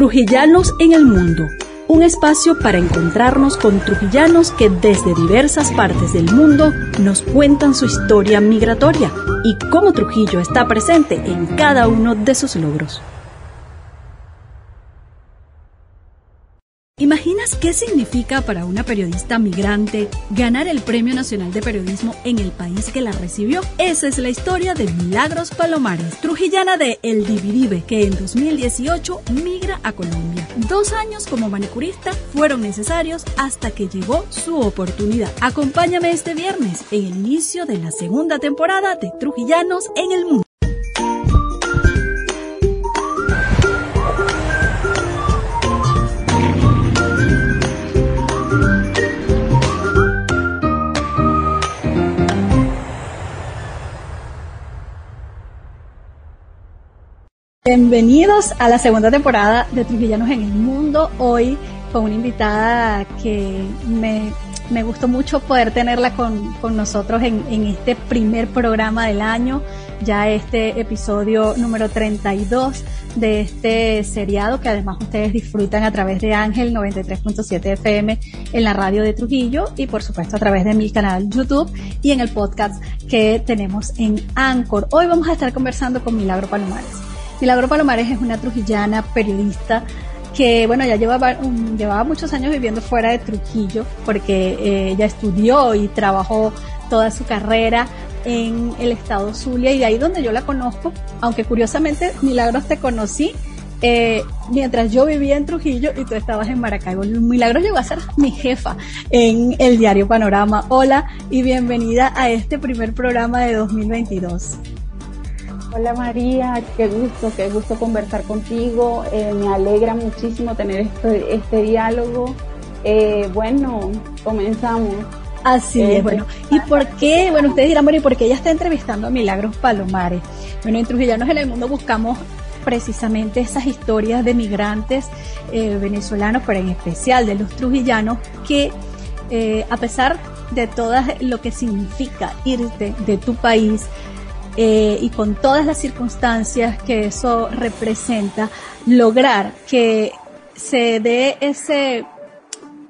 Trujillanos en el Mundo, un espacio para encontrarnos con trujillanos que desde diversas partes del mundo nos cuentan su historia migratoria y cómo Trujillo está presente en cada uno de sus logros. Qué significa para una periodista migrante ganar el Premio Nacional de Periodismo en el país que la recibió? Esa es la historia de Milagros Palomares, trujillana de El Dividive, que en 2018 migra a Colombia. Dos años como manicurista fueron necesarios hasta que llegó su oportunidad. Acompáñame este viernes en el inicio de la segunda temporada de Trujillanos en el Mundo. Bienvenidos a la segunda temporada de Trujillanos en el Mundo. Hoy con una invitada que me, me gustó mucho poder tenerla con, con nosotros en, en, este primer programa del año, ya este episodio número 32 de este seriado que además ustedes disfrutan a través de Ángel 93.7 FM en la radio de Trujillo y por supuesto a través de mi canal YouTube y en el podcast que tenemos en Anchor. Hoy vamos a estar conversando con Milagro Palomares. Milagro Palomares es una trujillana periodista que, bueno, ya llevaba, llevaba muchos años viviendo fuera de Trujillo porque eh, ella estudió y trabajó toda su carrera en el estado Zulia y de ahí donde yo la conozco, aunque curiosamente Milagros te conocí eh, mientras yo vivía en Trujillo y tú estabas en Maracaibo. Milagros llegó a ser mi jefa en el diario Panorama. Hola y bienvenida a este primer programa de 2022. Hola María, qué gusto, qué gusto conversar contigo. Eh, me alegra muchísimo tener este, este diálogo. Eh, bueno, comenzamos. Así es, eh, bueno. ¿Y por qué? Bueno, ustedes dirán, bueno, ¿y por qué ella está entrevistando a Milagros Palomares? Bueno, en Trujillanos en el Mundo buscamos precisamente esas historias de migrantes venezolanos, pero en especial de los trujillanos, que a pesar de todo lo que significa irte de tu país, eh, y con todas las circunstancias que eso representa, lograr que se dé ese,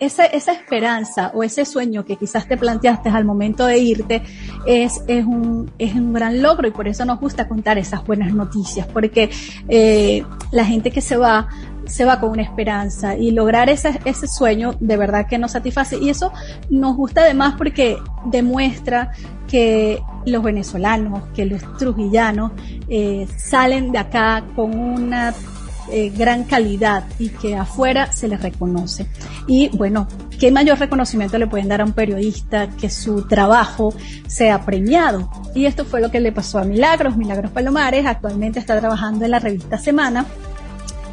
esa, esa esperanza o ese sueño que quizás te planteaste al momento de irte es, es, un, es un gran logro y por eso nos gusta contar esas buenas noticias, porque eh, la gente que se va se va con una esperanza y lograr ese, ese sueño de verdad que nos satisface. Y eso nos gusta además porque demuestra que los venezolanos, que los trujillanos eh, salen de acá con una eh, gran calidad y que afuera se les reconoce. Y bueno, ¿qué mayor reconocimiento le pueden dar a un periodista que su trabajo sea premiado? Y esto fue lo que le pasó a Milagros. Milagros Palomares actualmente está trabajando en la revista Semana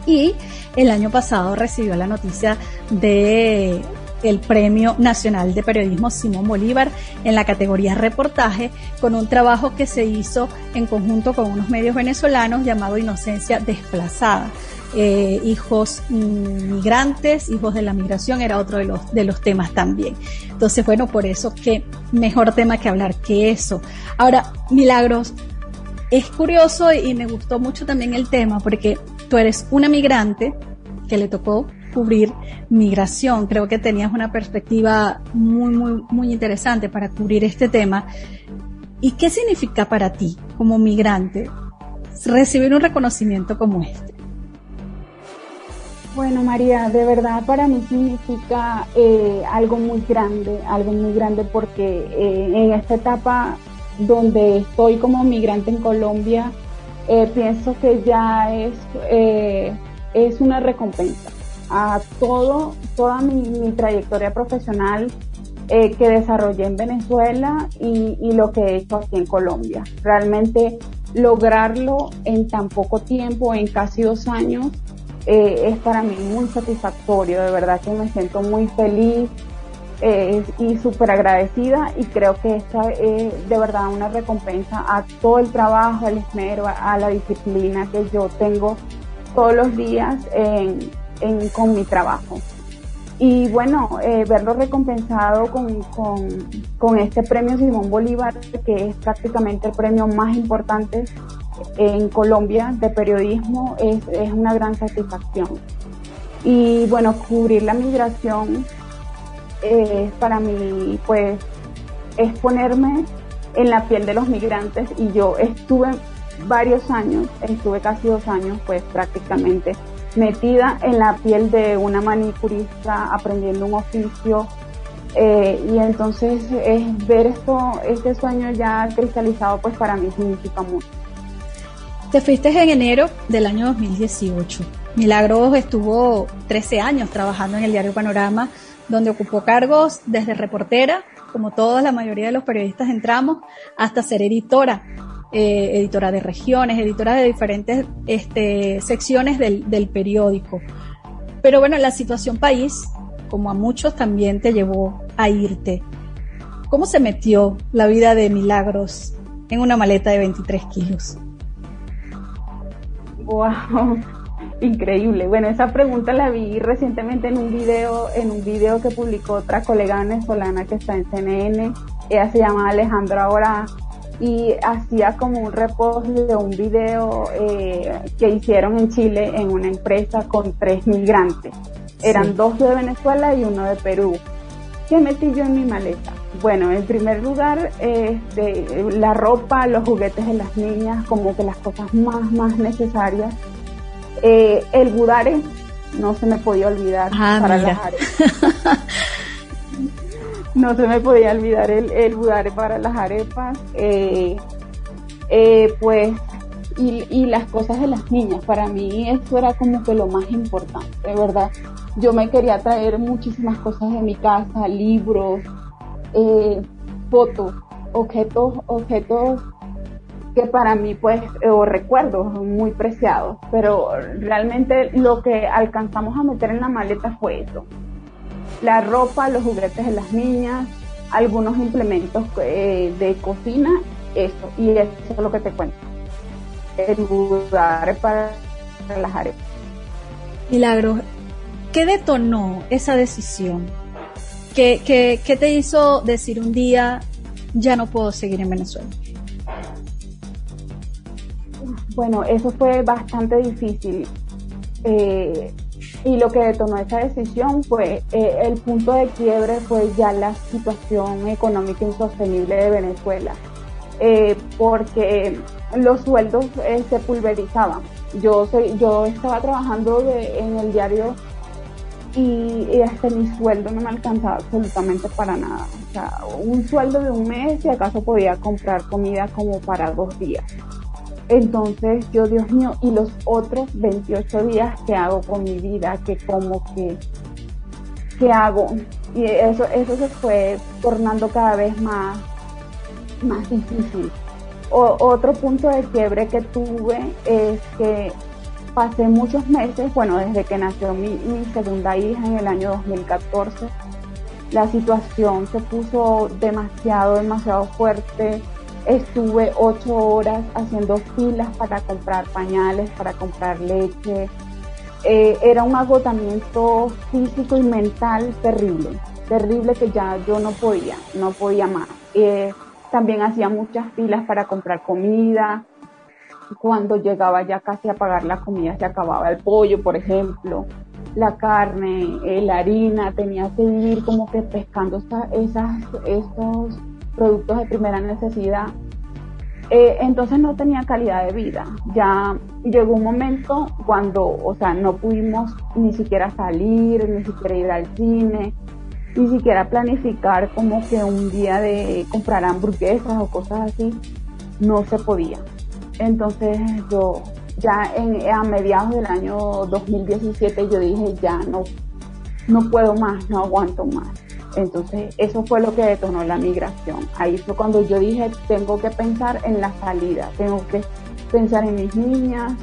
y el año pasado recibió la noticia de el Premio Nacional de Periodismo Simón Bolívar en la categoría reportaje con un trabajo que se hizo en conjunto con unos medios venezolanos llamado Inocencia Desplazada. Eh, hijos migrantes, hijos de la migración, era otro de los, de los temas también. Entonces, bueno, por eso qué mejor tema que hablar que eso. Ahora, Milagros, es curioso y me gustó mucho también el tema porque tú eres una migrante que le tocó cubrir migración. Creo que tenías una perspectiva muy, muy, muy interesante para cubrir este tema. ¿Y qué significa para ti como migrante recibir un reconocimiento como este? Bueno, María, de verdad para mí significa eh, algo muy grande, algo muy grande porque eh, en esta etapa donde estoy como migrante en Colombia, eh, pienso que ya es, es una recompensa a todo, toda mi, trayectoria profesional eh, que desarrollé en Venezuela y, lo que he hecho aquí en Colombia. Realmente lograrlo en tan poco tiempo, en casi dos años, es para mí muy satisfactorio. De verdad que me siento muy feliz, eh, y súper agradecida y creo que esta es de verdad una recompensa a todo el trabajo, al esmero, a, la disciplina que yo tengo todos los días en, en, con mi trabajo. Y bueno, eh, verlo recompensado con, con, este premio Simón Bolívar, que es prácticamente el premio más importante en Colombia de periodismo es, es una gran satisfacción. Y bueno, cubrir la migración es para mí, pues, es ponerme en la piel de los migrantes y yo estuve varios años, estuve casi dos años, pues prácticamente metida en la piel de una manicurista aprendiendo un oficio eh, y entonces es ver esto, este sueño ya cristalizado pues para mí significa mucho. Te fuiste en enero del año 2018. Milagros estuvo 13 años trabajando en el diario Panorama, donde ocupó cargos desde reportera, como toda la mayoría de los periodistas entramos, hasta ser editora eh, editora de regiones, editora de diferentes este, secciones del, del periódico. Pero bueno, la situación país, como a muchos, también te llevó a irte. ¿Cómo se metió la vida de Milagros en una maleta de 23 kilos? Wow, increíble. Bueno, esa pregunta la vi recientemente en un video, en un video que publicó otra colega venezolana que está en CNN. Ella se llama Alejandra Ahora y hacía como un reposo de un video eh, que hicieron en Chile en una empresa con tres migrantes. Eran dos de Venezuela y uno de Perú. ¿Qué metí yo en mi maleta? Bueno, en primer lugar, este, la ropa, los juguetes de las niñas, como que las cosas más, más necesarias. Eh, el budare, no se me podía olvidar ah, para las no se me podía olvidar el, el para las arepas, eh, eh, pues, y, y, las cosas de las niñas. Para mí eso era como que lo más importante, de verdad. Yo me quería traer muchísimas cosas de mi casa, libros, eh, fotos, objetos, objetos que para mí pues, o recuerdos muy preciados, pero realmente lo que alcanzamos a meter en la maleta fue eso, la ropa, los juguetes de las niñas, algunos implementos eh, de cocina, eso, y eso es lo que te cuento. El lugar para relajar. Milagro, ¿qué detonó esa decisión? ¿Qué, qué, qué te hizo decir un día, ya no puedo seguir en Venezuela? Bueno, eso fue bastante difícil. Eh, y lo que detonó esa decisión fue eh, el punto de quiebre fue ya la situación económica insostenible de Venezuela, eh, porque los sueldos eh, se pulverizaban. Yo, soy, yo estaba trabajando en el diario y, y, hasta mi sueldo no me alcanzaba absolutamente para nada. O sea, un sueldo de un mes y acaso podía comprar comida como para dos días. Entonces yo, Dios mío, y los otros 28 días que hago con mi vida, que como que, ¿qué hago? Y eso, eso se fue tornando cada vez más, más difícil. otro punto de quiebre que tuve es que pasé muchos meses, bueno, desde que nació mi segunda hija en el año 2014, la situación se puso demasiado, demasiado fuerte Estuve ocho horas haciendo filas para comprar pañales, para comprar leche. Eh, era un agotamiento físico y mental terrible, terrible que ya yo no podía, no podía más. Eh, también hacía muchas filas para comprar comida. Cuando llegaba ya casi a pagar la comida se acababa el pollo, por ejemplo, la carne, eh, la harina, tenía que ir como que pescando esas, estos productos de primera necesidad. Eh, entonces no tenía calidad de vida. Ya llegó un momento cuando, o sea, no pudimos ni siquiera salir, ni siquiera ir al cine, ni siquiera planificar como que un día de comprar hamburguesas o cosas así, no se podía. Entonces yo ya en, a mediados del año 2017 yo dije ya no, no puedo más, no aguanto más entonces, eso fue lo que detonó la migración. Ahí fue cuando yo dije, tengo que pensar en la salida, tengo que pensar en mis niñas.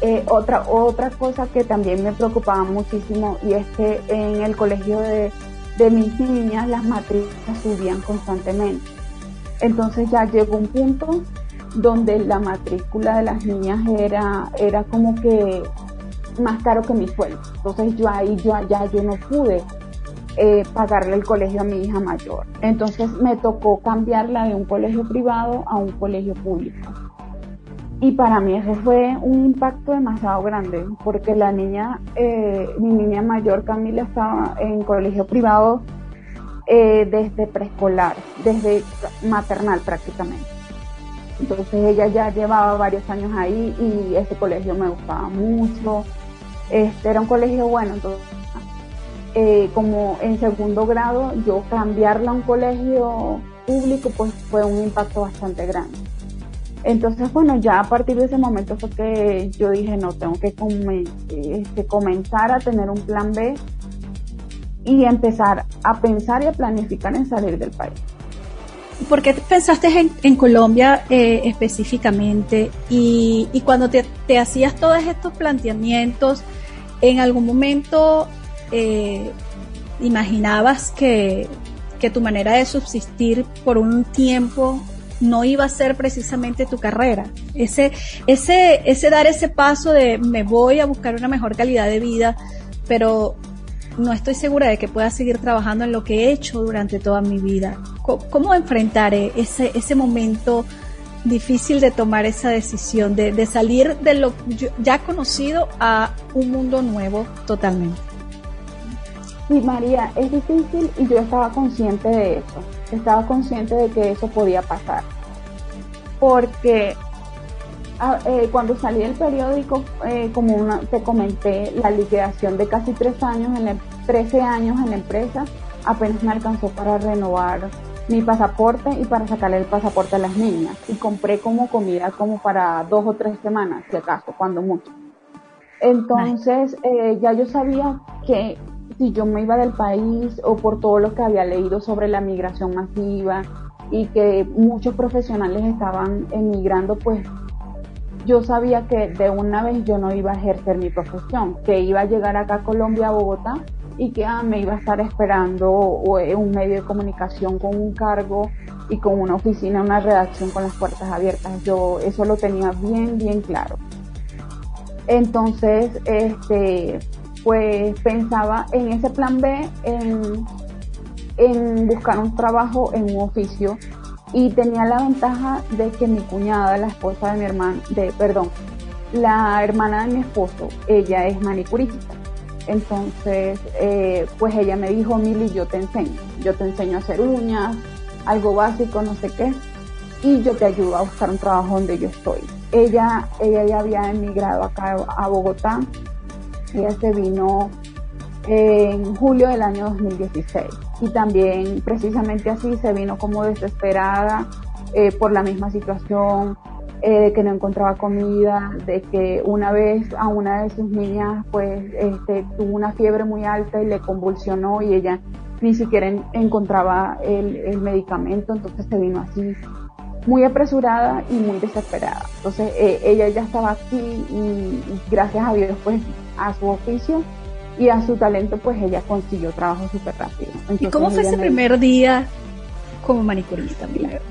Eh, otra, otra cosa que también me preocupaba muchísimo y es que en el colegio de, de mis niñas las matrículas subían constantemente. Entonces ya llegó un punto donde la matrícula de las niñas era, era como que más caro que mi sueldo. Entonces yo ahí yo allá yo no pude eh, pagarle el colegio a mi hija mayor. Entonces me tocó cambiarla de un colegio privado a un colegio público. y para mí eso fue un impacto demasiado grande, porque la niña, eh, mi niña mayor Camila estaba en colegio privado eh, desde preescolar, desde maternal prácticamente. Entonces ella ya llevaba varios años ahí y ese colegio me gustaba mucho. Este era un colegio bueno, entonces eh, como en segundo grado yo cambiarla a un colegio público pues fue un impacto bastante grande. Entonces, bueno, ya a partir de ese momento fue que yo dije, no, tengo que este, comenzar a tener un plan B y empezar a pensar y a planificar en salir del país. ¿Por qué pensaste en, Colombia eh, específicamente? Y, cuando te, hacías todos estos planteamientos, ¿en algún momento eh, imaginabas que, que tu manera de subsistir por un tiempo no iba a ser precisamente tu carrera. Ese, ese, ese dar ese paso de me voy a buscar una mejor calidad de vida, pero no estoy segura de que pueda seguir trabajando en lo que he hecho durante toda mi vida. ¿Cómo, enfrentar ese, ese momento difícil de tomar esa decisión, de, de salir de lo ya conocido a un mundo nuevo totalmente? Sí, María, es difícil y yo estaba consciente de eso. Estaba consciente de que eso podía pasar. Porque eh, cuando salí del periódico, eh, como te comenté, la liquidación de casi tres años, en 13 años en la empresa, apenas me alcanzó para renovar mi pasaporte y para sacarle el pasaporte a las niñas. Y compré como comida como para dos o tres semanas, si acaso, cuando mucho. Entonces, eh, ya yo sabía que si yo me iba del país o por todo lo que había leído sobre la migración masiva y que muchos profesionales estaban emigrando, pues yo sabía que de una vez yo no iba a ejercer mi profesión, que iba a llegar acá a Colombia, a Bogotá, y que ah, me iba a estar esperando eh, un medio de comunicación con un cargo y con una oficina, una redacción con las puertas abiertas. Yo eso lo tenía bien, bien claro. Entonces, este, pues pensaba en ese plan B, en, buscar un trabajo en un oficio y tenía la ventaja de que mi cuñada, la esposa de mi hermano, de, perdón, la hermana de mi esposo, ella es manicurista. Entonces, eh, pues ella me dijo, Mili, yo te enseño, yo te enseño a hacer uñas, algo básico, no sé qué, y yo te ayudo a buscar un trabajo donde yo estoy. Ella, ella ya había emigrado acá a Bogotá ella se vino en julio del año 2016 y también precisamente así se vino como desesperada eh, por la misma situación eh, de que no encontraba comida, de que una vez a una de sus niñas pues este, tuvo una fiebre muy alta y le convulsionó y ella ni siquiera encontraba el, medicamento, entonces se vino así muy apresurada y muy desesperada. Entonces eh, ella ya estaba aquí y, gracias a Dios pues a su oficio y a su talento, pues ella consiguió trabajo súper rápido. ¿Y cómo fue ese primer día como manicurista, Milagros?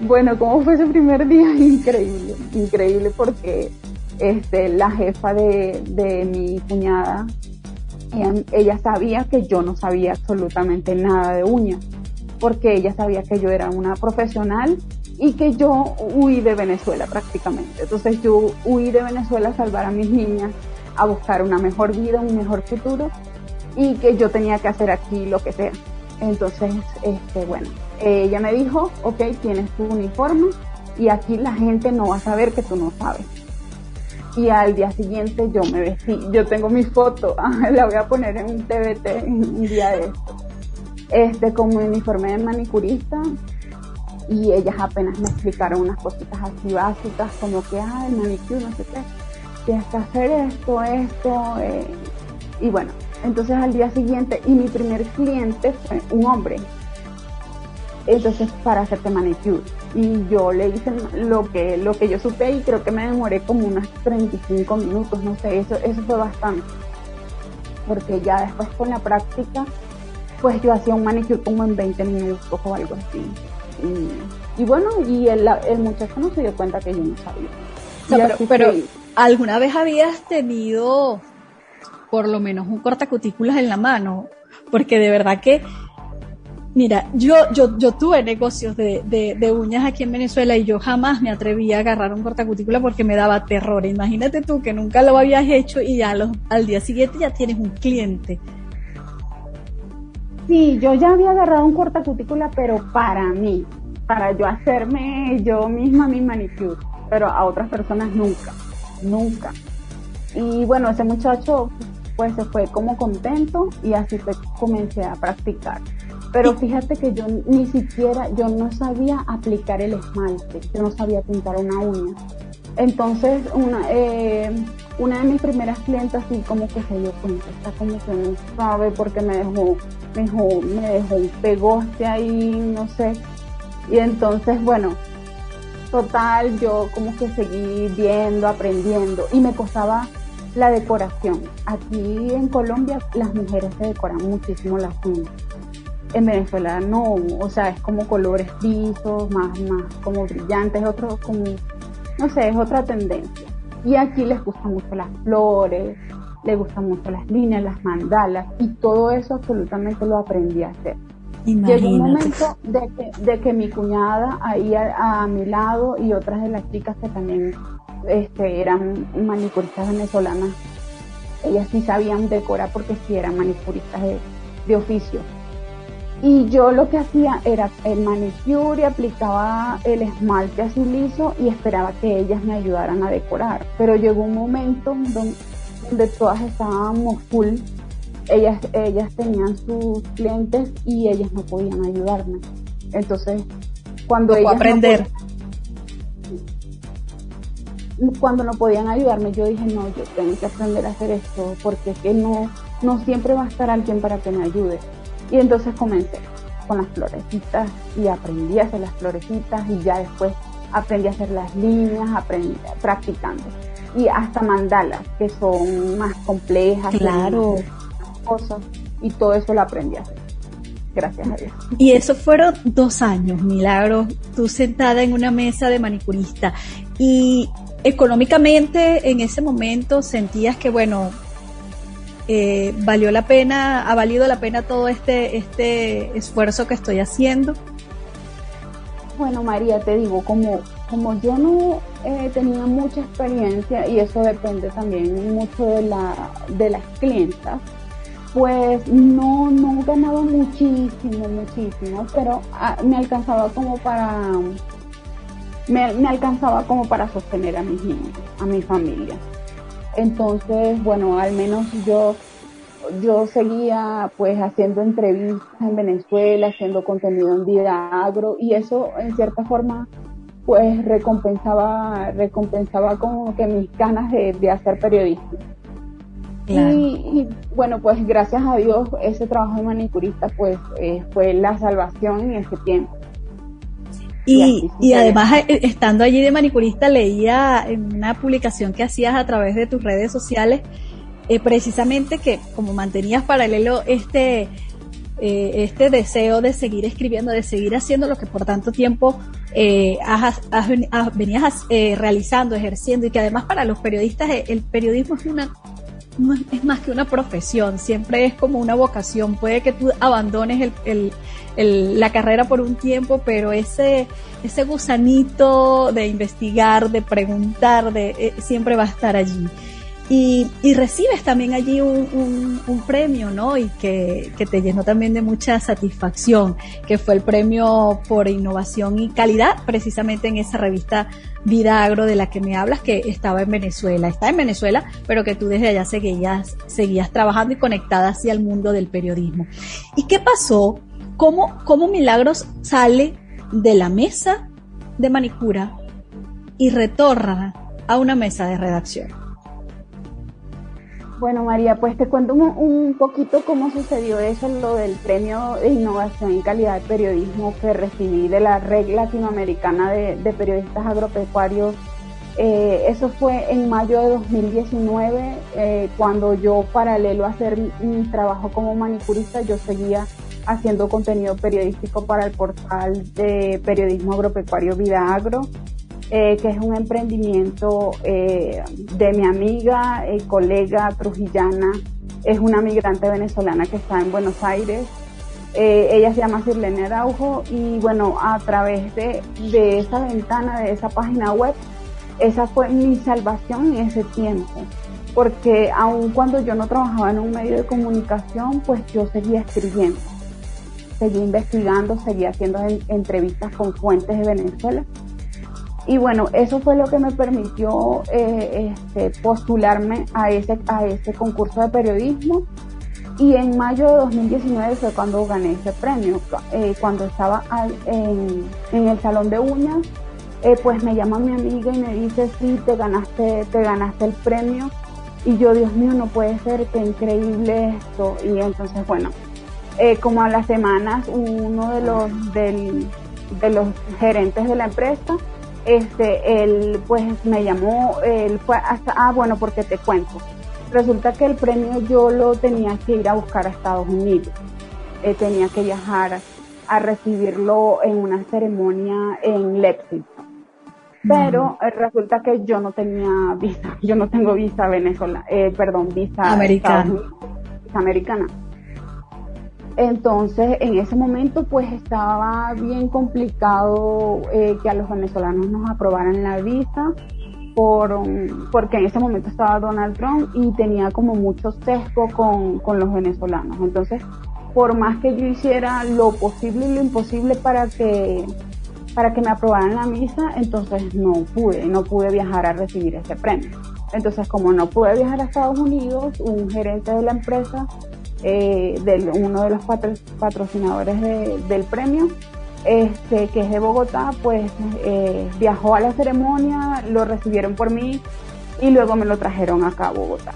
Bueno, ¿cómo fue ese primer día? Increíble, increíble porque este, la jefa de, de mi cuñada, ella, sabía que yo no sabía absolutamente nada de uñas, porque ella sabía que yo era una profesional y que yo huí de Venezuela prácticamente. Entonces yo huí de Venezuela a salvar a mis niñas a buscar una mejor vida, un mejor futuro y que yo tenía que hacer aquí lo que sea. Entonces, este, bueno, ella me dijo, ok, tienes tu uniforme y aquí la gente no va a saber que tú no sabes. Y al día siguiente yo me vestí, yo tengo mi foto, la voy a poner en un TBT un día de esto, este, con mi uniforme de manicurista y ellas apenas me explicaron unas cositas así básicas como que, ah, el manicure, no sé qué tienes que hacer esto, esto. Eh, y bueno, entonces al día siguiente, y mi primer cliente fue un hombre. Entonces, para hacerte manicure. Y yo le hice lo que, lo que yo supe y creo que me demoré como unos 35 minutos, no sé, eso, eso fue bastante. Porque ya después con la práctica, pues yo hacía un manicure como en 20 minutos o algo así. Y, bueno, y el, el, muchacho no se dio cuenta que yo no sabía. pero, ¿Alguna vez habías tenido por lo menos un cortacutículas en la mano? Porque de verdad que Mira, yo, yo, yo tuve negocios de, de, uñas aquí en Venezuela y yo jamás me atreví a agarrar un cortacutícula porque me daba terror. Imagínate tú que nunca lo habías hecho y ya al día siguiente ya tienes un cliente. Sí, yo ya había agarrado un cortacutícula, pero para mí, para yo hacerme yo misma mi manicure, pero a otras personas nunca, nunca. Y bueno, ese muchacho pues se fue como contento y así fue, comencé a practicar. Pero fíjate que yo ni siquiera, yo no sabía aplicar el esmalte, yo no sabía pintar una uña. Entonces, una, eh, una de mis primeras clientas sí como que se dio cuenta, está como que no sabe porque me dejó, me dejó, me dejó un pegoste ahí, no sé. Y entonces, bueno, total, yo como que seguí viendo, aprendiendo y me costaba la decoración. Aquí en Colombia las mujeres se decoran muchísimo las uñas en Venezuela no, o sea, es como colores visos, más, más como brillantes, otro como, no sé, es otra tendencia. Y aquí les gustan mucho las flores, les gustan mucho las líneas, las mandalas, y todo eso absolutamente lo aprendí a hacer. Llegó un momento de que, de que mi cuñada ahí a, mi lado y otras de las chicas que también este, eran manicuristas venezolanas, ellas sí sabían decorar porque sí eran manicuristas de, de oficio y yo lo que hacía era el manicure y aplicaba el esmalte así liso y esperaba que ellas me ayudaran a decorar. Pero llegó un momento donde, todas estábamos full, ellas, ellas tenían sus clientes y ellas no podían ayudarme. Entonces, cuando ellas... aprender. cuando no podían ayudarme, yo dije, no, yo tengo que aprender a hacer esto, porque es que no, no siempre va a estar alguien para que me ayude. Y entonces comencé con las florecitas y aprendí a hacer las florecitas y ya después aprendí a hacer las líneas, aprendí, practicando. Y hasta mandalas, que son más complejas. Claro. Cosas, y todo eso lo aprendí a hacer. Gracias a Dios. Y eso fueron dos años, Milagro, tú sentada en una mesa de manicurista. Y económicamente en ese momento sentías que, bueno, eh, valió la pena, ha valido la pena todo este, este esfuerzo que estoy haciendo? Bueno, María, te digo, como, como yo no eh, tenía mucha experiencia y eso depende también mucho de, la, de las clientas, pues no, no ganaba muchísimo, muchísimo, pero ah, me alcanzaba como para, me, me alcanzaba como para sostener a mis niños, a mi familia. Entonces, bueno, al menos yo, yo seguía pues haciendo entrevistas en Venezuela, haciendo contenido en Vida Agro y eso en cierta forma pues recompensaba, recompensaba como que mis ganas de, hacer periodismo. Y, bueno, pues gracias a Dios ese trabajo de manicurista pues eh, fue la salvación en ese tiempo. Y, y, además, eh, estando allí de manicurista, leía en una publicación que hacías a través de tus redes sociales, eh, precisamente que como mantenías paralelo este, eh, este deseo de seguir escribiendo, de seguir haciendo lo que por tanto tiempo has, venías realizando, ejerciendo, y que además para los periodistas el periodismo es una es más que una profesión, siempre es como una vocación. Puede que tú abandones el, la carrera por un tiempo, pero ese, ese gusanito de investigar, de preguntar, de, eh, siempre va a estar allí. Y, y recibes también allí un, un, premio, ¿no? Y que, que, te llenó también de mucha satisfacción, que fue el premio por innovación y calidad, precisamente en esa revista Vida Agro de la que me hablas, que estaba en Venezuela. Está en Venezuela, pero que tú desde allá seguías, seguías trabajando y conectada hacia el mundo del periodismo. ¿Y qué pasó cómo, cómo Milagros sale de la mesa de manicura y retorna a una mesa de redacción. Bueno, María, pues te cuento un, poquito cómo sucedió eso, lo del premio de innovación y calidad de periodismo que recibí de la Red Latinoamericana de, Periodistas Agropecuarios. Eh, eso fue en mayo de 2019, eh, cuando yo, paralelo a hacer mi trabajo como manicurista, yo seguía haciendo contenido periodístico para el portal de periodismo agropecuario Vida Agro, eh, que es un emprendimiento eh, de mi amiga y colega trujillana, es una migrante venezolana que está en Buenos Aires Eh, ella se llama Sirlene Araujo y bueno, a través de, de esa ventana, de esa página web, esa fue mi salvación en ese tiempo. Porque aun cuando yo no trabajaba en un medio de comunicación, pues yo seguía escribiendo, seguía investigando, seguía haciendo entrevistas con fuentes de Venezuela. Y bueno, eso fue lo que me permitió eh, este, postularme a ese, a ese concurso de periodismo y en mayo de 2019 fue cuando gané ese premio. Eh, cuando estaba en, el salón de uñas, eh, pues me llama mi amiga y me dice, sí, te ganaste, te ganaste el premio. Y yo, Dios mío, no puede ser, qué increíble esto. Y entonces, bueno, como a las semanas, uno de los, del, de los gerentes de la empresa, este, él pues me llamó, él fue hasta, ah, bueno, porque te cuento Resulta que el premio yo lo tenía que ir a buscar a Estados Unidos. Eh, tenía que viajar a recibirlo en una ceremonia en Lexington. Pero eh, resulta que yo no tenía visa, yo no tengo visa venezolana, eh, perdón, visa americana. Visa americana. Entonces, en ese momento, pues estaba bien complicado que a los venezolanos nos aprobaran la visa por, porque en ese momento estaba Donald Trump y tenía como mucho sesgo con, con los venezolanos. Entonces, por más que yo hiciera lo posible y lo imposible para que para que me aprobaran la misa, entonces no pude, no pude viajar a recibir ese premio. Entonces, como no pude viajar a Estados Unidos, un gerente de la empresa, eh, de uno de los patrocinadores del premio, este, que es de Bogotá, pues eh, viajó a la ceremonia, lo recibieron por mí y luego me lo trajeron acá a Bogotá.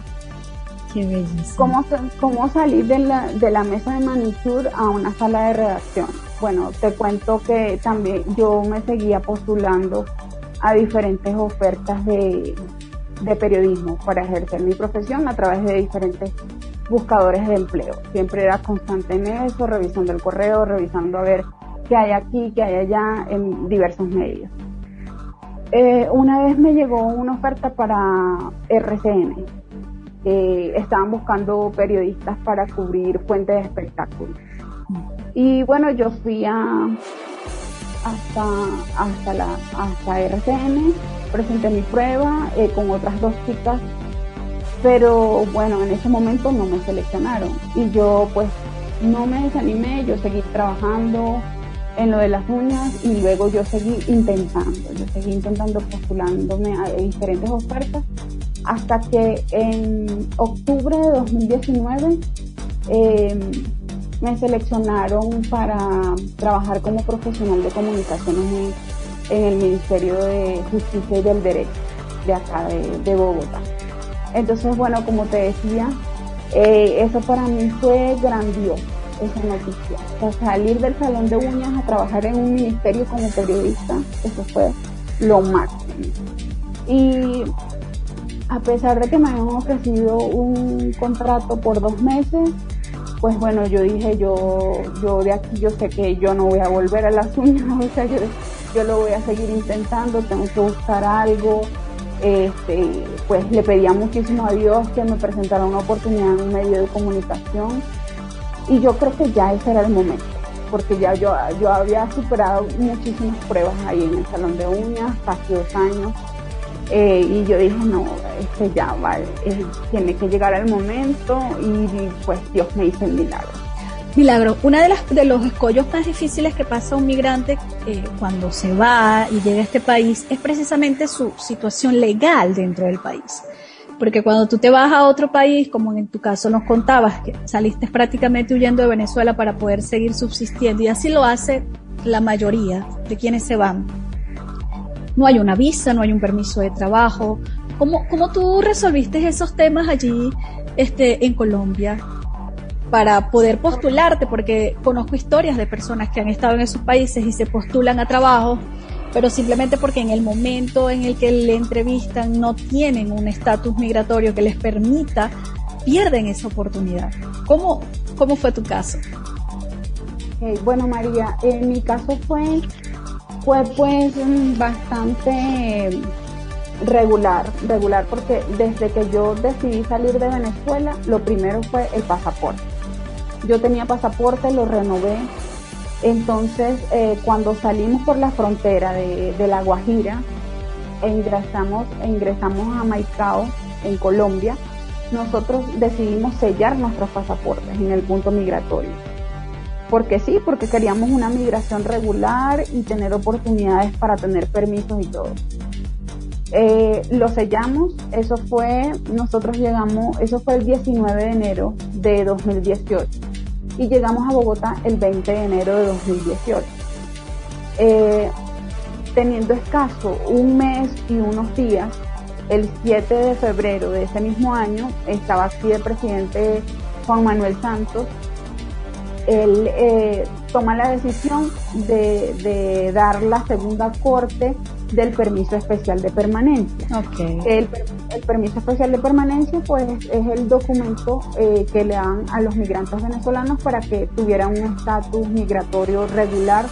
Qué bellísimo. ¿Cómo, cómo salir de la, de la mesa de manicure a una sala de redacción? Bueno, te cuento que también yo me seguía postulando a diferentes ofertas de, de periodismo para ejercer mi profesión a través de diferentes buscadores de empleo. Siempre era constante en eso, revisando el correo, revisando a ver que hay aquí, que hay allá en diversos medios. Eh, una vez me llegó una oferta para RCN. estaban buscando periodistas para cubrir fuentes de espectáculos. Y bueno, yo fui a, hasta, hasta, la, hasta RCN, presenté mi prueba eh, con otras dos chicas, pero bueno, en ese momento no me seleccionaron. Y yo pues no me desanimé, yo seguí trabajando, en lo de las uñas y luego yo seguí intentando, yo seguí intentando postulándome a diferentes ofertas hasta que en octubre de 2019 em, me seleccionaron para trabajar como profesional de comunicaciones en, el Ministerio de Justicia y del Derecho de acá de, Bogotá. Entonces, bueno, como te decía, eh, eso para mí fue grandioso esa noticia. O salir del salón de uñas a trabajar en un ministerio como periodista, eso fue lo máximo. Y a pesar de que me habían ofrecido un contrato por dos meses, pues bueno, yo dije, yo, yo de aquí yo sé que yo no voy a volver a las uñas, o sea, yo, yo lo voy a seguir intentando, tengo que buscar algo. Este, pues le pedía muchísimo a Dios que me presentara una oportunidad en un medio de comunicación y yo creo que ya ese era el momento, porque ya yo, yo había superado muchísimas pruebas ahí en el salón de uñas, casi dos años, eh, y yo dije, no, este ya va, eh, tiene que llegar el momento y pues Dios me hizo el milagro. Milagro, una de, las, de los escollos más difíciles que pasa un migrante eh, cuando se va y llega a este país es precisamente su situación legal dentro del país. Porque cuando tú te vas a otro país, como en tu caso nos contabas, que saliste prácticamente huyendo de Venezuela para poder seguir subsistiendo, y así lo hace la mayoría de quienes se van. No hay una visa, no hay un permiso de trabajo. ¿Cómo, cómo tú resolviste esos temas allí este, en Colombia? Para poder postularte, porque conozco historias de personas que han estado en esos países y se postulan a trabajo pero simplemente porque en el momento en el que le entrevistan no tienen un estatus migratorio que les permita, pierden esa oportunidad. ¿Cómo, cómo fue tu caso? bueno, María, en mi caso fue, fue pues bastante regular, regular, porque desde que yo decidí salir de Venezuela, lo primero fue el pasaporte. Yo tenía pasaporte, lo renové. Entonces, eh, cuando salimos por la frontera de, La Guajira e ingresamos, ingresamos a Maicao, en Colombia, nosotros decidimos sellar nuestros pasaportes en el punto migratorio. Porque sí, porque queríamos una migración regular y tener oportunidades para tener permisos y todo. Eh, lo sellamos, eso fue, nosotros llegamos, eso fue el 19 de enero de 2018 y llegamos a Bogotá el 20 de enero de 2018. Eh, teniendo escaso un mes y unos días, el 7 de febrero de ese mismo año estaba aquí el presidente Juan Manuel Santos. Él eh, toma la decisión de, dar la segunda corte del permiso especial de permanencia. El, permiso especial de permanencia pues es el documento eh, que le dan a los migrantes venezolanos para que tuvieran un estatus migratorio regular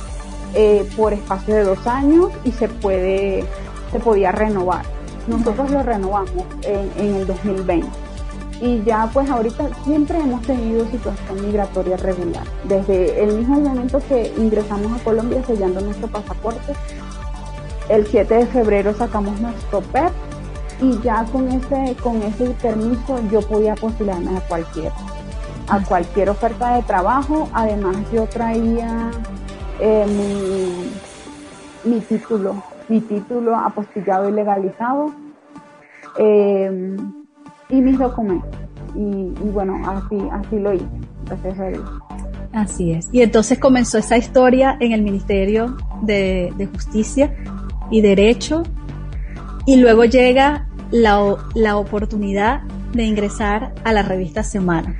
eh, por espacio de dos años y se puede se podía renovar. Nosotros lo renovamos en, el 2020 y ya pues ahorita siempre hemos tenido situación migratoria regular. Desde el mismo momento que ingresamos a Colombia sellando nuestro pasaporte, el 7 de febrero sacamos nuestro PEP y ya con ese, con ese permiso yo podía postularme a cualquier, a cualquier oferta de trabajo. Además yo traía eh, mi título mi título apostillado y legalizado eh, y mis documentos. Y, bueno, así, así lo hice, gracias. Así es. Y entonces comenzó esa historia en el Ministerio de, Justicia y Derecho y luego llega la, la oportunidad de ingresar a la revista Semana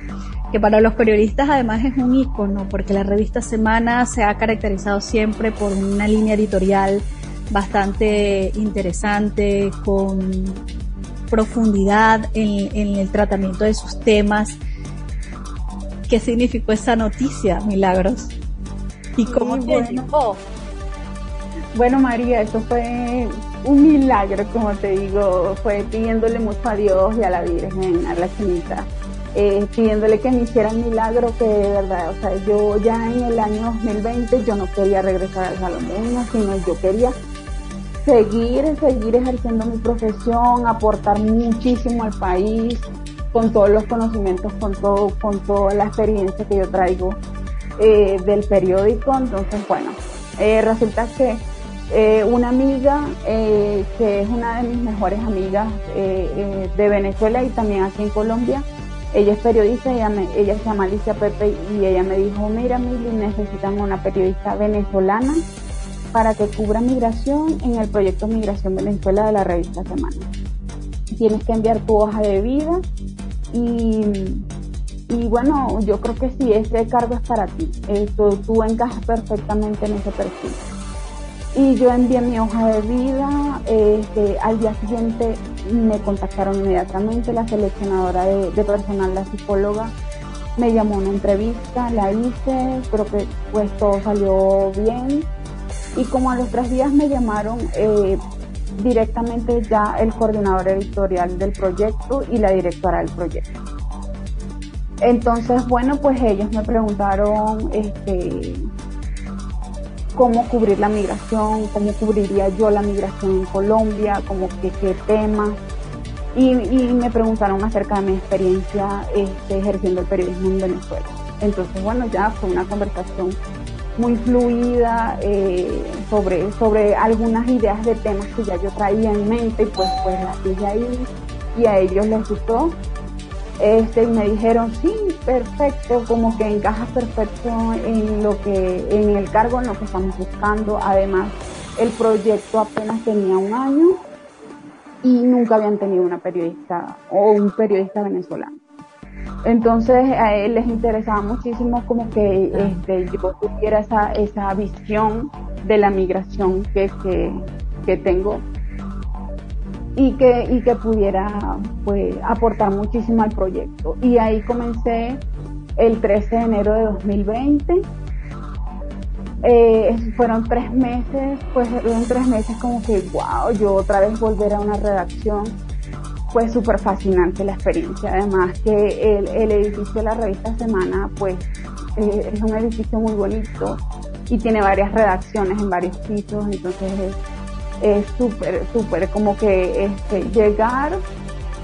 que para los periodistas además es un icono, porque la revista Semana se ha caracterizado siempre por una línea editorial bastante interesante, con profundidad en, el tratamiento de sus temas. ¿Qué significó esa noticia, Milagros? ¿Y cómo bueno. Bueno, María, eso fue un milagro, como te digo, fue pidiéndole mucho a Dios y a la Virgen, a la Chinita, eh, pidiéndole que me hiciera el milagro que de verdad, o sea, yo ya en el año 2020 yo no quería regresar al salón de niños, sino yo quería seguir, seguir ejerciendo mi profesión, aportar muchísimo al país con todos los conocimientos, con todo, con toda la experiencia que yo traigo eh, del periódico. Entonces, bueno, eh, resulta que eh, una amiga que es una de mis mejores amigas de Venezuela y también aquí en Colombia, ella es periodista, ella, ella se llama Alicia Pepe y ella me dijo, mira Mili, necesitamos una periodista venezolana para que cubra migración en el proyecto Migración Venezuela de la revista Semana. Tienes que enviar tu hoja de vida y, y bueno, yo creo que sí, ese cargo es para ti. Eh, tú, encajas perfectamente en ese perfil. Y yo envié mi hoja de vida, este, al día siguiente me contactaron inmediatamente la seleccionadora de, de personal, la psicóloga, me llamó a una entrevista, la hice, creo que pues todo salió bien y como a los tres días me llamaron eh, directamente ya el coordinador editorial del proyecto y la directora del proyecto. Entonces, bueno, pues ellos me preguntaron este, cómo cubrir la migración, cómo cubriría yo la migración en Colombia, como que qué temas. Y, me preguntaron acerca de mi experiencia este, ejerciendo el periodismo en Venezuela. Entonces, bueno, ya fue una conversación muy fluida eh, sobre, sobre algunas ideas de temas que ya yo traía en mente y pues, pues las dije ahí y a ellos les gustó. Este, y me dijeron, sí, perfecto, como que encaja perfecto en lo que, en el cargo en lo que estamos buscando. Además, el proyecto apenas tenía un año y nunca habían tenido una periodista o un periodista venezolano. Entonces a él les interesaba muchísimo como que este, yo tuviera esa, esa visión de la migración que, que, tengo y que, y que pudiera pues, aportar muchísimo al proyecto. Y ahí comencé el 13 de enero de 2020. Eh, fueron tres meses, pues fueron tres meses como que, wow, yo otra vez volver a una redacción fue súper fascinante la experiencia. Además que el, edificio de la revista Semana, pues eh, es un edificio muy bonito y tiene varias redacciones en varios pisos, entonces es súper, súper como que este, llegar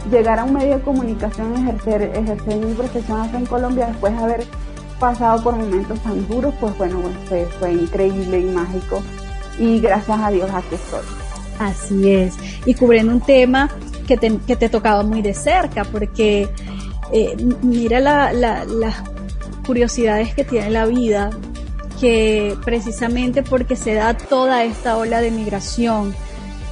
llegar a un medio de comunicación, ejercer, ejercer mi profesión acá en Colombia después de haber pasado por momentos tan duros, pues bueno, pues fue, increíble y mágico. Y gracias a Dios aquí estoy. Así es. Y cubriendo un tema que te, que te tocaba muy de cerca, porque eh, mira las curiosidades que tiene la vida, que precisamente porque se da toda esta ola de migración,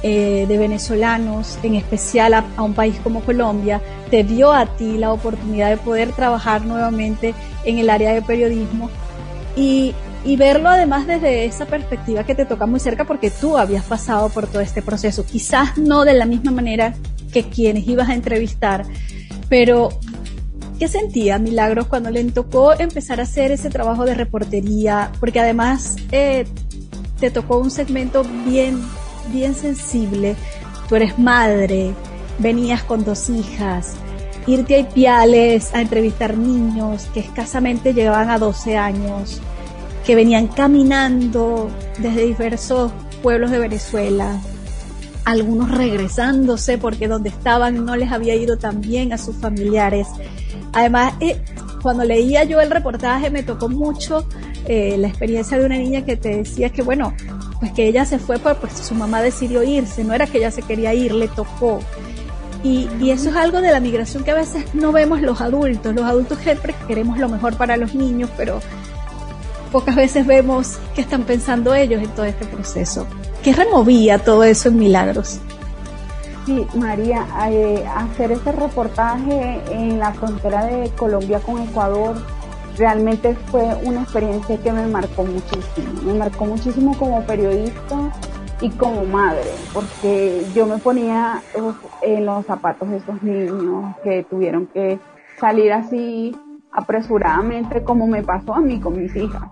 eh, de venezolanos, en especial a, un país como Colombia, te dio a ti la oportunidad de poder trabajar nuevamente en el área de periodismo y, y verlo además desde esa perspectiva que te toca muy cerca porque tú habías pasado por todo este proceso, quizás no de la misma manera que quienes ibas a entrevistar, pero ¿qué sentía Milagros cuando le tocó empezar a hacer ese trabajo de reportería? Porque además eh, te tocó un segmento bien bien sensible, tú eres madre, venías con dos hijas, irte a Ipiales a entrevistar niños que escasamente llegaban a 12 años, que venían caminando desde diversos pueblos de Venezuela, algunos regresándose porque donde estaban no les había ido tan bien a sus familiares. Además, eh, cuando leía yo el reportaje me tocó mucho eh, la experiencia de una niña que te decía que, bueno, pues que ella se fue porque su mamá decidió irse, no era que ella se quería ir, le tocó. Y, eso es algo de la migración que a veces no vemos los adultos. Los adultos siempre queremos lo mejor para los niños, pero pocas veces vemos qué están pensando ellos en todo este proceso. ¿Qué removía todo eso en Milagros? Sí, María, eh, hacer ese reportaje en la frontera de Colombia con Ecuador realmente fue una experiencia que me marcó muchísimo. Me marcó muchísimo como periodista y como madre, porque yo me ponía en los zapatos de esos niños que tuvieron que salir así apresuradamente como me pasó a mí con mis hijas.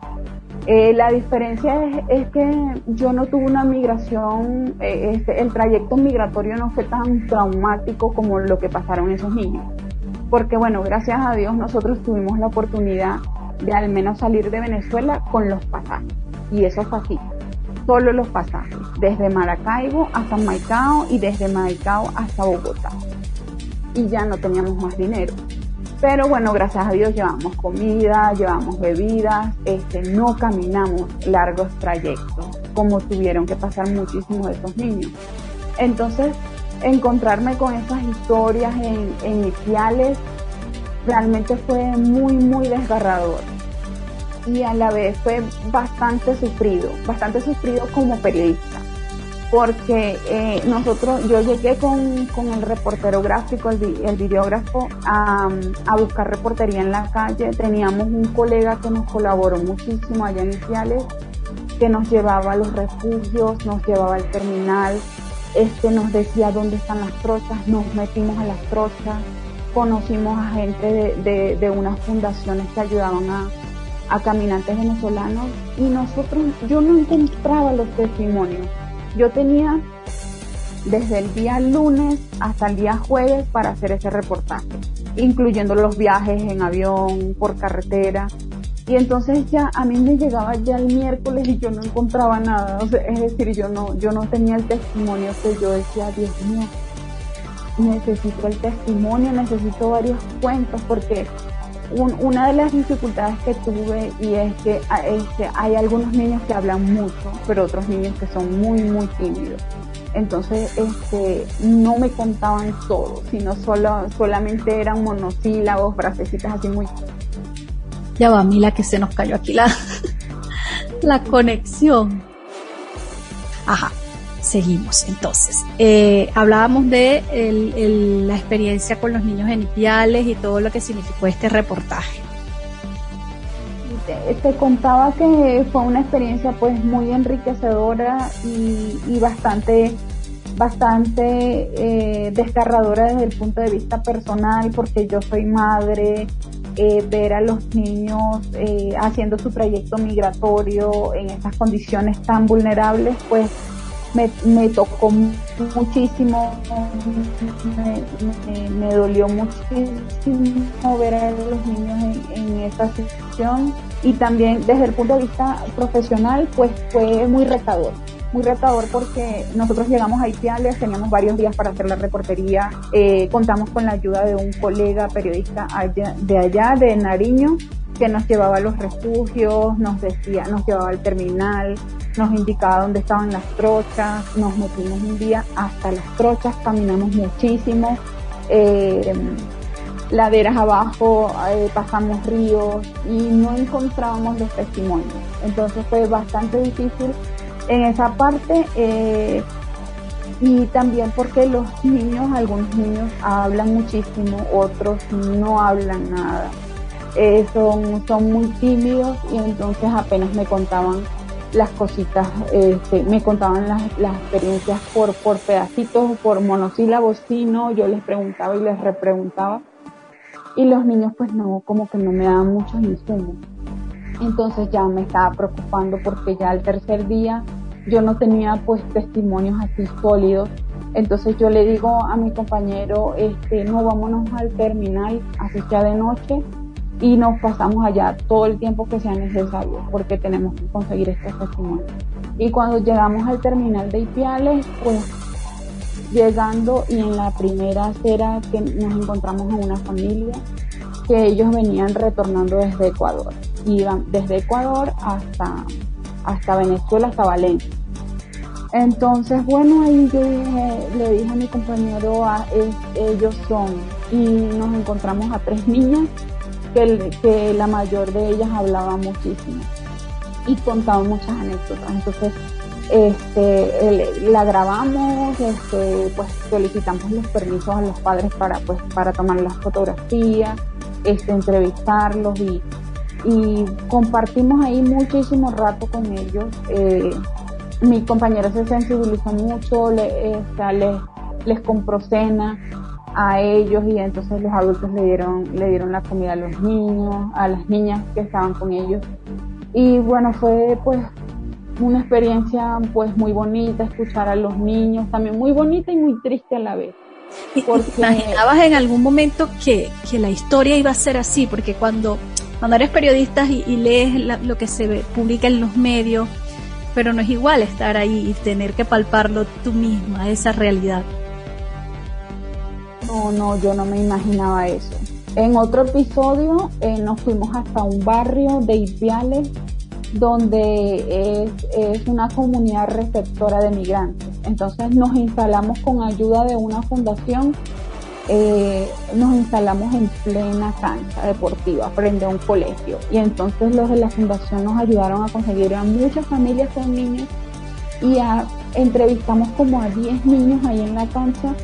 Eh, la diferencia es, que yo no tuve una migración, eh, este, el trayecto migratorio no fue tan traumático como lo que pasaron esos niños porque bueno, gracias a Dios nosotros tuvimos la oportunidad de al menos salir de Venezuela con los pasajes. Y eso fue así, solo los pasajes, desde Maracaibo hasta Maicao y desde Maicao hasta Bogotá. Y ya no teníamos más dinero. Pero bueno, gracias a Dios llevamos comida, llevamos bebidas, este, no caminamos largos trayectos, como tuvieron que pasar muchísimos de esos niños. Entonces, encontrarme con esas historias iniciales realmente fue muy, muy desgarrador. Y a la vez fue bastante sufrido, bastante sufrido como periodista. Porque eh, nosotros, yo llegué con, el reportero gráfico, el, videógrafo, a, a, buscar reportería en la calle. Teníamos un colega que nos colaboró muchísimo allá Iniciales, que nos llevaba a los refugios, nos llevaba al terminal, este nos decía dónde están las trochas, nos metimos a las trochas, conocimos a gente de, unas fundaciones que ayudaban a, a caminantes venezolanos y nosotros, yo no encontraba los testimonios. Yo tenía desde el día lunes hasta el día jueves para hacer ese reportaje, incluyendo los viajes en avión, por carretera, y entonces ya a mí me llegaba ya el miércoles y yo no encontraba nada. es decir, yo no, yo no tenía el testimonio que yo decía, Dios mío, necesito el testimonio, necesito varios cuentos, porque una de las dificultades que tuve y es que, hay algunos niños que hablan mucho, pero otros niños que son muy, muy tímidos. Entonces, este, no me contaban todo, sino solo, solamente eran monosílabos, frasecitas así muy ya va, Mila, que se nos cayó aquí la, la conexión. Ajá, seguimos. Entonces, eh, hablábamos de la experiencia con los niños genipiales y todo lo que significó este reportaje. Te, contaba que fue una experiencia pues muy enriquecedora y, bastante bastante eh, desgarradora desde el punto de vista personal porque yo soy madre eh, ver a los niños eh, haciendo su trayecto migratorio en estas condiciones tan vulnerables, pues me, tocó muchísimo, me, dolió muchísimo ver a los niños en, esta situación. Y también desde el punto de vista profesional pues fue muy retador muy retador porque nosotros llegamos a Ipiales, teníamos varios días para hacer la reportería, eh, contamos con la ayuda de un colega periodista de allá, de Nariño, que nos llevaba a los refugios, nos decía, nos llevaba al terminal, nos indicaba dónde estaban las trochas, nos metimos un día hasta las trochas, caminamos muchísimo, eh, laderas abajo, eh, pasamos ríos y no encontrábamos los testimonios. Entonces fue bastante difícil en esa parte eh, y también porque los niños, algunos niños hablan muchísimo, otros no hablan nada. Eh, son, son muy tímidos y entonces apenas me contaban las cositas, este, me contaban las, experiencias por, por pedacitos, por monosílabos, sí, no, yo les preguntaba y les repreguntaba. Y los niños pues no, como que no me daban muchos insumos. Entonces ya me estaba preocupando porque ya el tercer día yo no tenía pues testimonios así sólidos. Entonces yo le digo a mi compañero, este, no vámonos al terminal, así sea de noche, y nos pasamos allá todo el tiempo que sea necesario, porque tenemos que conseguir estos testimonios. Y cuando llegamos al terminal de Ipiales, pues llegando y en la primera acera que nos encontramos en una familia que ellos venían retornando desde Ecuador. Iban desde Ecuador hasta, hasta Venezuela, hasta Valencia. Entonces, bueno, ahí yo le dije a mi compañero, a, ah, ellos son, y nos encontramos a tres niñas, que, la mayor de ellas hablaba muchísimo y contaba muchas anécdotas. Entonces, este, la grabamos, este, pues solicitamos los permisos a los padres para, pues, para tomar las fotografías, este, entrevistarlos y, compartimos ahí muchísimo rato con ellos. Eh, mi compañera se sensibilizó mucho, le, les, les compró cena a ellos y entonces los adultos le dieron, le dieron la comida a los niños, a las niñas que estaban con ellos. Y bueno, fue pues una experiencia pues muy bonita escuchar a los niños, también muy bonita y muy triste a la vez. Porque... ¿Imaginabas en algún momento que, que la historia iba a ser así? Porque cuando, cuando eres periodista y, lees lo que se publica en los medios, pero no es igual estar ahí y tener que palparlo tú misma, esa realidad. No, no, yo no me imaginaba eso. En otro episodio eh, nos fuimos hasta un barrio de Ipiales donde es, una comunidad receptora de migrantes. Entonces nos instalamos con ayuda de una fundación, eh, nos instalamos en plena cancha deportiva frente a un colegio. Y entonces los de la fundación nos ayudaron a conseguir a muchas familias con niños y entrevistamos como a 10 niños ahí en la cancha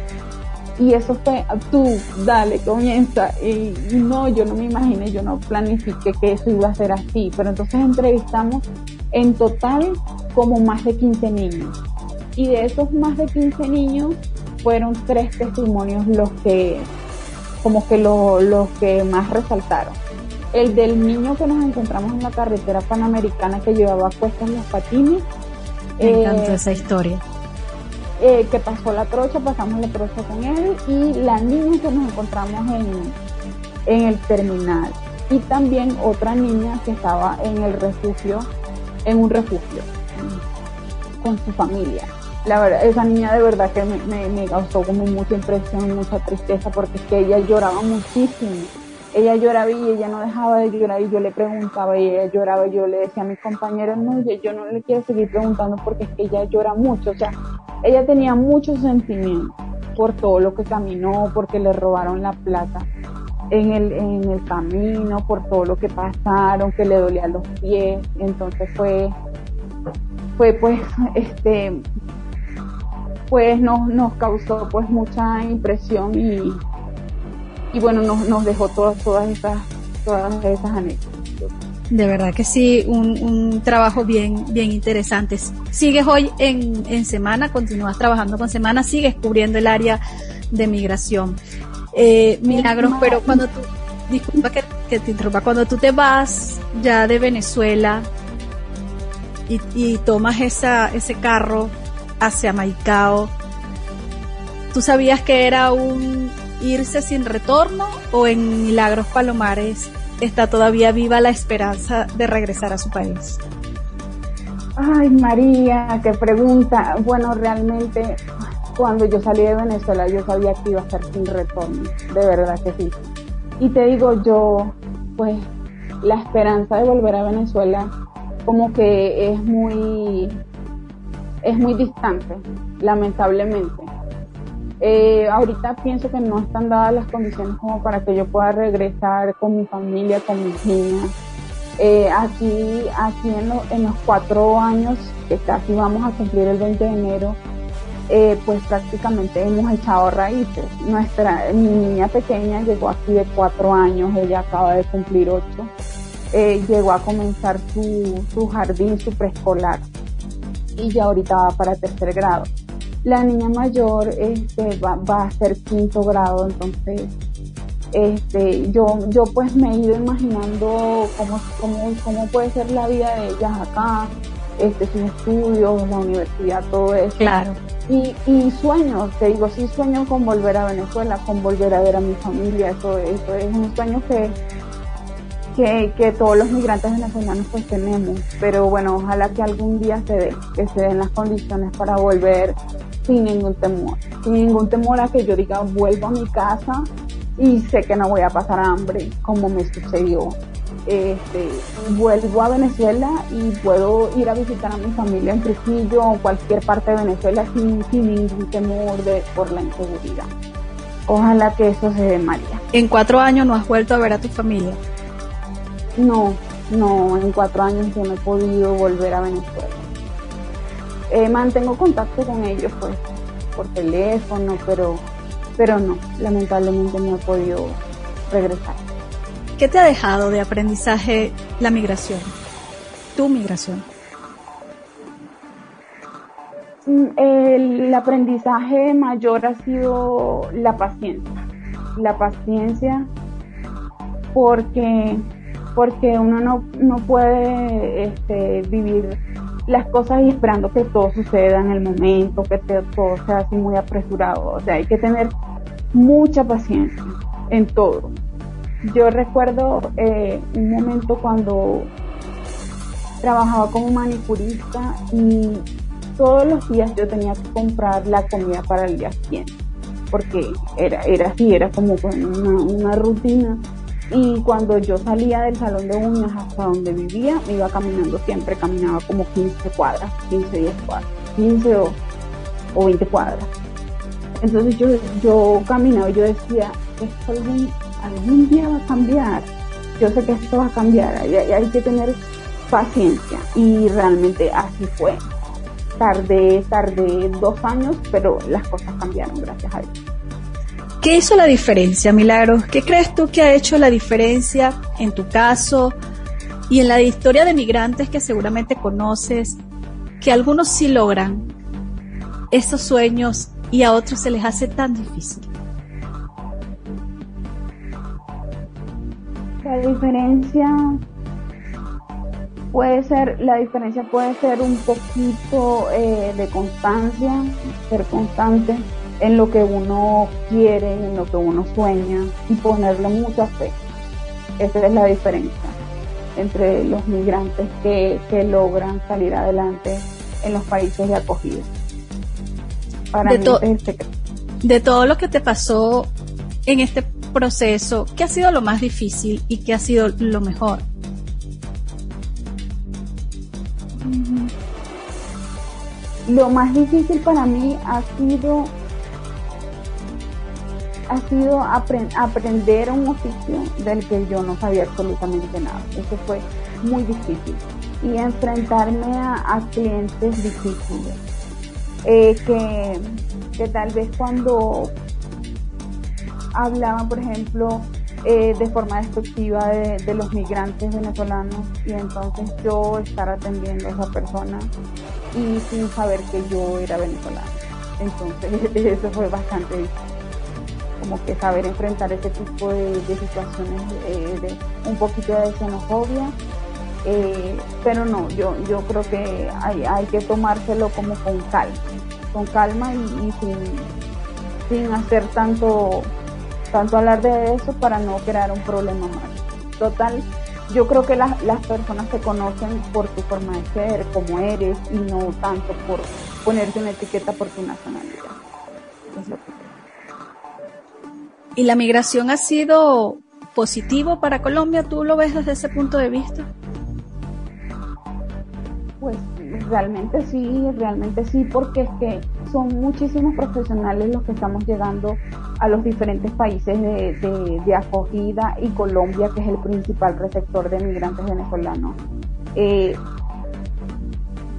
y eso fue, tú, dale, comienza. Y, no, yo no me imaginé, yo no planifiqué que eso iba a ser así, pero entonces entrevistamos en total como más de 15 niños. Y de esos más de 15 niños fueron tres testimonios los que, como que los que más resaltaron. El del niño que nos encontramos en la carretera panamericana que llevaba puestos los patines. Me encantó eh, esa historia eh, que pasó la trocha, pasamos la trocha con él y la niña que nos encontramos en, en el terminal. Y también otra niña que estaba en el refugio, en un refugio, con su familia. La verdad, esa niña de verdad que me, me, me causó como mucha impresión, mucha tristeza, porque es que ella lloraba muchísimo ella lloraba y ella no dejaba de llorar y yo le preguntaba y ella lloraba y yo le decía a mis compañeros, no, yo no le quiero seguir preguntando porque es que ella llora mucho, o sea, ella tenía muchos sentimientos por todo lo que caminó, porque le robaron la plata en el, en el camino, por todo lo que pasaron, que le dolían los pies, entonces fue, fue pues, este, pues nos, nos causó pues mucha impresión y, y bueno, nos, nos dejó todas, todas, esas, todas esas anécdotas. De verdad que sí, un, un, trabajo bien, bien interesante. Sigues hoy en, en Semana, continúas trabajando con Semana, sigues cubriendo el área de migración. Eh, milagros, pero cuando tú, disculpa que, que, te interrumpa, cuando tú te vas ya de Venezuela y, y tomas esa, ese carro hacia Maicao, ¿tú sabías que era un irse sin retorno o en Milagros Palomares está todavía viva la esperanza de regresar a su país? Ay, María, qué pregunta. Bueno, realmente cuando yo salí de Venezuela yo sabía que iba a ser sin retorno, de verdad que sí. Y te digo, yo, pues, la esperanza de volver a Venezuela como que es muy, es muy distante, lamentablemente. Eh, ahorita pienso que no están dadas las condiciones como para que yo pueda regresar con mi familia, con mis niñas. Eh, aquí aquí en, en, los cuatro años que casi vamos a cumplir el 20 de enero, eh, pues prácticamente hemos echado raíces. Nuestra mi niña pequeña llegó aquí de cuatro años, ella acaba de cumplir ocho. llegó a comenzar su, su jardín, su preescolar y ya ahorita va para tercer grado la niña mayor este, va, a ser quinto grado, entonces este, yo, yo pues me he ido imaginando cómo, cómo, cómo puede ser la vida de ellas acá, este, sus estudios, la universidad, todo eso. Claro. Y, y sueño, te digo, sí sueño con volver a Venezuela, con volver a ver a mi familia, eso, eso es un sueño que, que, que, todos los migrantes venezolanos pues tenemos, pero bueno, ojalá que algún día se dé, que se den las condiciones para volver sin ningún temor, sin ningún temor a que yo diga vuelvo a mi casa y sé que no voy a pasar hambre como me sucedió. Este, vuelvo a Venezuela y puedo ir a visitar a mi familia en Trujillo o cualquier parte de Venezuela sin, ningún temor de, por la inseguridad. Ojalá que eso se dé, María. ¿En cuatro años no has vuelto a ver a tu familia? No, no, en cuatro años yo no he podido volver a Venezuela. Eh, mantengo contacto con ellos pues por teléfono, pero, pero no, lamentablemente no he podido regresar. ¿Qué te ha dejado de aprendizaje la migración? Tu migración. Mm, el aprendizaje mayor ha sido la paciencia. La paciencia porque, porque uno no, no puede este, vivir las cosas y esperando que todo suceda en el momento, que todo sea así muy apresurado. O sea, hay que tener mucha paciencia en todo. Yo recuerdo eh, un momento cuando trabajaba como manicurista y todos los días yo tenía que comprar la comida para el día siguiente, porque era, era así, era como una, una rutina y cuando yo salía del salón de uñas hasta donde vivía, me iba caminando siempre, caminaba como 15 cuadras, 15, 10 cuadras, 15 o, o 20 cuadras. Entonces yo, yo caminaba y yo decía, esto algún, algún día va a cambiar. Yo sé que esto va a cambiar, hay, hay que tener paciencia. Y realmente así fue. Tardé, tardé dos años, pero las cosas cambiaron, gracias a Dios. ¿Qué hizo la diferencia, Milagros? ¿Qué crees tú que ha hecho la diferencia en tu caso y en la historia de migrantes que seguramente conoces, que algunos sí logran esos sueños y a otros se les hace tan difícil? La diferencia puede ser, la diferencia puede ser un poquito eh, de constancia, ser constante en lo que uno quiere, en lo que uno sueña y ponerle mucha fe. Esa es la diferencia entre los migrantes que, logran salir adelante en los países de acogida. Para de, de todo lo que te pasó en este proceso, ¿qué ha sido lo más difícil y qué ha sido lo mejor? Lo más difícil para mí ha sido ha sido aprender un oficio del que yo no sabía absolutamente nada. Eso fue muy difícil. Y enfrentarme a, clientes difíciles. Eh, que, que, tal vez cuando hablaban, por ejemplo, eh, de forma despectiva de, de, los migrantes venezolanos y entonces yo estar atendiendo a esa persona y sin saber que yo era venezolana. Entonces eso fue bastante difícil como que saber enfrentar ese tipo de, situaciones eh, de un poquito de xenofobia. Eh, pero no, yo, yo creo que hay, hay que tomárselo como con calma, con calma y, sin, sin hacer tanto, tanto hablar de eso para no crear un problema más. Total, yo creo que las, las personas te conocen por tu forma de ser, como eres, y no tanto por ponerte una etiqueta por tu nacionalidad. ¿Y la migración ha sido positivo para Colombia? ¿Tú lo ves desde ese punto de vista? Pues realmente sí, realmente sí, porque es que son muchísimos profesionales los que estamos llegando a los diferentes países de, acogida y Colombia, que es el principal receptor de migrantes venezolanos. Eh,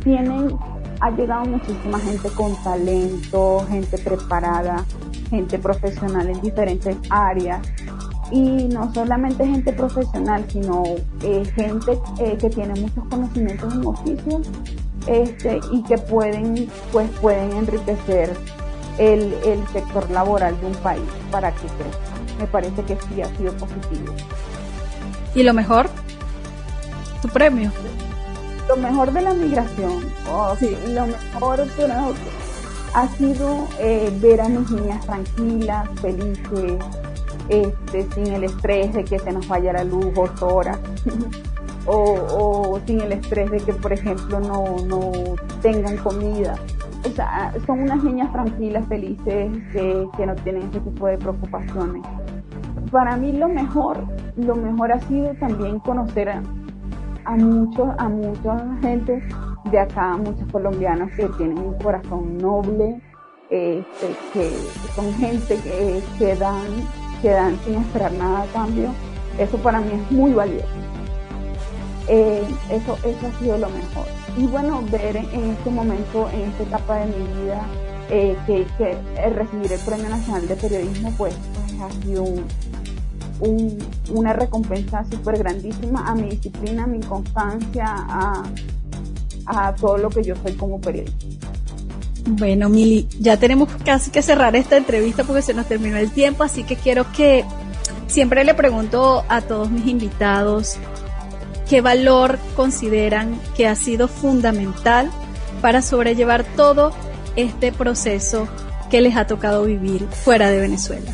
tienen, ha llegado muchísima gente con talento, gente preparada, gente profesional en diferentes áreas y no solamente gente profesional, sino eh, gente eh, que tiene muchos conocimientos en oficio este, y que pueden, pues, pueden enriquecer el, el sector laboral de un país para que crezca. Me parece que sí ha sido positivo. ¿Y lo mejor? ¿Tu premio? Lo mejor de la migración, oh, sí. lo mejor ha sido eh, ver a mis niñas tranquilas, felices, este, sin el estrés de que se nos vaya la luz ocho horas. o, sin el estrés de que, por ejemplo, no, no tengan comida. O sea, son unas niñas tranquilas, felices, que, que no tienen ese tipo de preocupaciones. Para mí lo mejor, lo mejor ha sido también conocer a, a muchos, a mucha gente de acá, muchos colombianos que tienen un corazón noble, este, que son gente que, que dan que dan sin esperar nada a cambio, eso para mí es muy valioso. Eh, eso, eso ha sido lo mejor. Y bueno, ver en este momento, en esta etapa de mi vida, eh, que, que recibir el Premio Nacional de Periodismo, pues, ha sido una recompensa súper grandísima a mi disciplina, a mi constancia, a, a todo lo que yo soy como periodista. Bueno, Mili, ya tenemos casi que cerrar esta entrevista porque se nos terminó el tiempo, así que quiero que siempre le pregunto a todos mis invitados qué valor consideran que ha sido fundamental para sobrellevar todo este proceso que les ha tocado vivir fuera de Venezuela.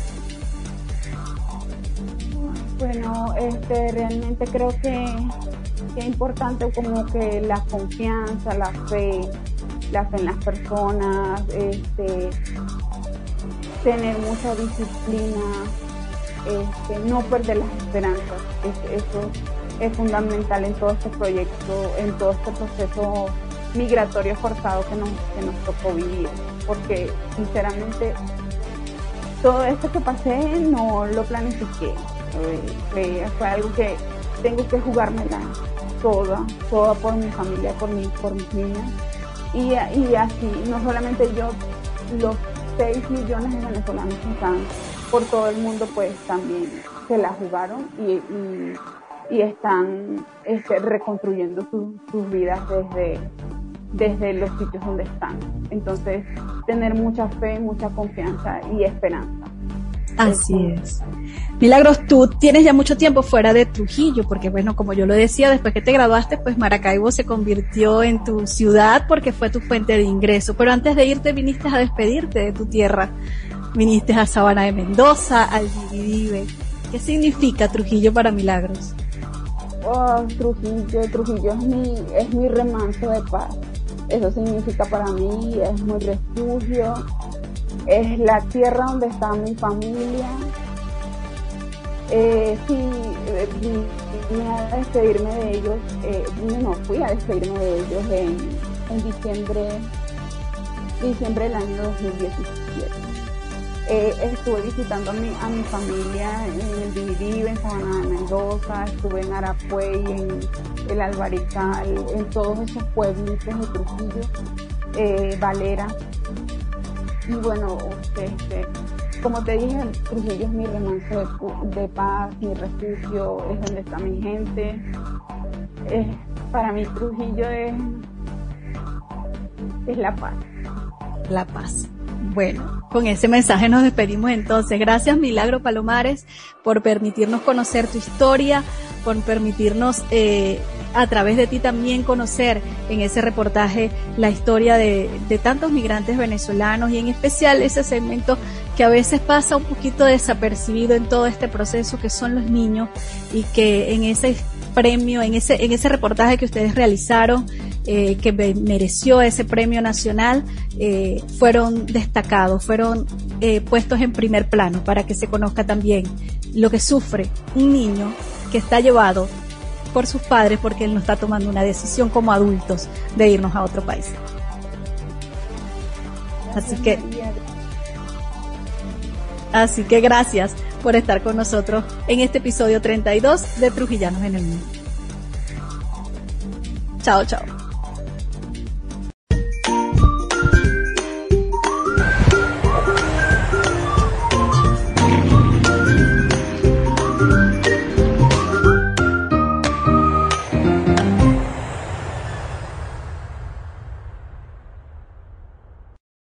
Bueno, este, realmente creo que, que es importante como que la confianza, la fe, la fe en las personas, este, tener mucha disciplina, este, no perder las esperanzas. eso es fundamental en todo este proyecto, en todo este proceso migratorio forzado que nos, tocó vivir. Porque sinceramente todo esto que pasé no lo planifiqué. Eh, fue algo que tengo que jugármela toda, toda por mi familia, por, mi, por mis niñas y, así, no solamente yo, los 6 millones de venezolanos que están por todo el mundo, pues también se la jugaron y, están este, reconstruyendo sus vidas desde, desde los sitios donde están. Entonces, tener mucha fe, mucha confianza y esperanza. Así es. Milagros, tú tienes ya mucho tiempo fuera de Trujillo, porque bueno, como yo lo decía, después que te graduaste, pues Maracaibo se convirtió en tu ciudad porque fue tu fuente de ingreso. Pero antes de irte viniste a despedirte de tu tierra. Viniste a Sabana de Mendoza, al Dividive. ¿Qué significa Trujillo para Milagros? Oh, Trujillo, Trujillo es mi, es mi remanso de paz. Eso significa para mí, es mi refugio, es la tierra donde está mi familia, eh, sí, eh, vine a despedirme de ellos, eh, no, fui a despedirme de ellos en, en diciembre, diciembre del año 2017. Eh, estuve visitando a mi, a mi familia en el Dividive, en Sabana de Mendoza, estuve en Arapuey, en el Albarical, en todos esos pueblitos de Trujillo, Valera. Y bueno, este, como te dije, Trujillo es mi remanso de, paz, mi refugio, es donde está mi gente. para mí Trujillo es, es la paz. La paz. Bueno, con ese mensaje nos despedimos entonces. Gracias Milagro Palomares por permitirnos conocer tu historia, por permitirnos eh, a través de ti también conocer en ese reportaje la historia de, de, tantos migrantes venezolanos y en especial ese segmento que a veces pasa un poquito desapercibido en todo este proceso que son los niños y que en ese premio, en ese, en ese reportaje que ustedes realizaron, eh, que mereció ese premio nacional, eh, fueron destacados, fueron eh, puestos en primer plano para que se conozca también lo que sufre un niño que está llevado por sus padres porque él no está tomando una decisión como adultos de irnos a otro país. Así que, así que gracias por estar con nosotros en este episodio 32 de Trujillanos en el Mundo. Chao, chao.